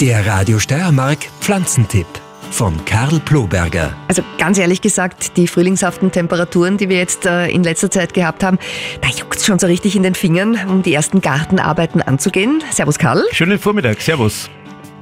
Der Radio Steiermark Pflanzentipp von Karl Ploberger. Also ganz ehrlich gesagt, die frühlingshaften Temperaturen, die wir jetzt äh, in letzter Zeit gehabt haben, da juckt es schon so richtig in den Fingern, um die ersten Gartenarbeiten anzugehen. Servus Karl. Schönen Vormittag, Servus.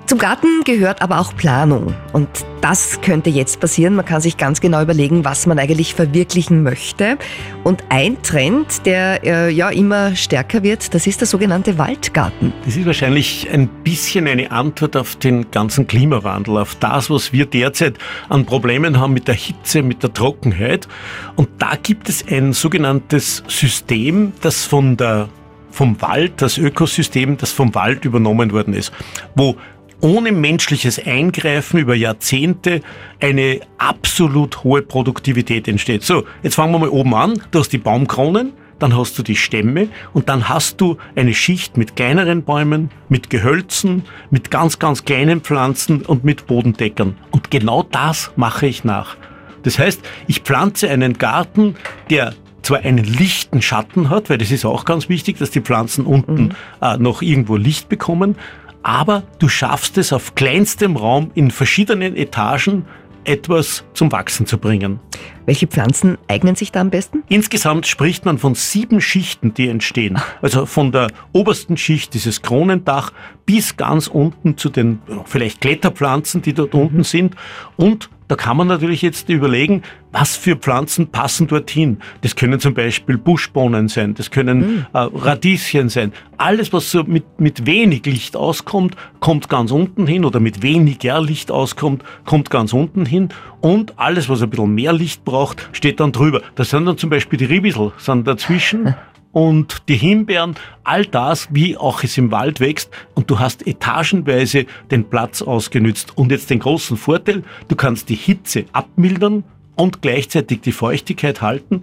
Zum Garten gehört aber auch Planung. Und das könnte jetzt passieren. Man kann sich ganz genau überlegen, was man eigentlich verwirklichen möchte. Und ein Trend, der äh, ja immer stärker wird, das ist der sogenannte Waldgarten. Das ist wahrscheinlich ein bisschen eine Antwort auf den ganzen Klimawandel, auf das, was wir derzeit an Problemen haben mit der Hitze, mit der Trockenheit. Und da gibt es ein sogenanntes System, das von der vom Wald, das Ökosystem, das vom Wald übernommen worden ist, wo ohne menschliches Eingreifen über Jahrzehnte eine absolut hohe Produktivität entsteht. So, jetzt fangen wir mal oben an. Du hast die Baumkronen, dann hast du die Stämme und dann hast du eine Schicht mit kleineren Bäumen, mit Gehölzen, mit ganz, ganz kleinen Pflanzen und mit Bodendeckern. Und genau das mache ich nach. Das heißt, ich pflanze einen Garten, der zwar einen lichten Schatten hat, weil das ist auch ganz wichtig, dass die Pflanzen unten mhm. äh, noch irgendwo Licht bekommen, aber du schaffst es auf kleinstem Raum in verschiedenen Etagen etwas zum Wachsen zu bringen. Welche Pflanzen eignen sich da am besten? Insgesamt spricht man von sieben Schichten, die entstehen. Also von der obersten Schicht, dieses Kronendach, bis ganz unten zu den vielleicht Kletterpflanzen, die dort unten sind. Und da kann man natürlich jetzt überlegen, was für Pflanzen passen dorthin. Das können zum Beispiel Buschbohnen sein, das können mhm. äh, Radieschen sein. Alles, was so mit, mit wenig Licht auskommt, kommt ganz unten hin oder mit weniger Licht auskommt, kommt ganz unten hin. Und alles, was ein bisschen mehr Licht braucht, steht dann drüber. Das sind dann zum Beispiel die Ribisel, sind dazwischen. und die Himbeeren, all das, wie auch es im Wald wächst. Und du hast etagenweise den Platz ausgenützt. Und jetzt den großen Vorteil, du kannst die Hitze abmildern und gleichzeitig die Feuchtigkeit halten.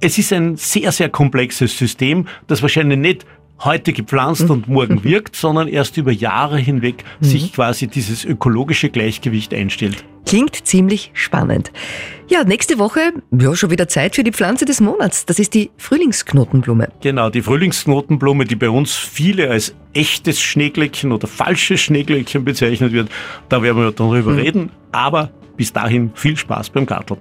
Es ist ein sehr, sehr komplexes System, das wahrscheinlich nicht heute gepflanzt und morgen wirkt, sondern erst über Jahre hinweg sich mhm. quasi dieses ökologische Gleichgewicht einstellt. Klingt ziemlich spannend. Ja, nächste Woche, ja, schon wieder Zeit für die Pflanze des Monats. Das ist die Frühlingsknotenblume. Genau, die Frühlingsknotenblume, die bei uns viele als echtes Schneeglöckchen oder falsches Schneeglöckchen bezeichnet wird. Da werden wir darüber mhm. reden. Aber bis dahin viel Spaß beim Garteln.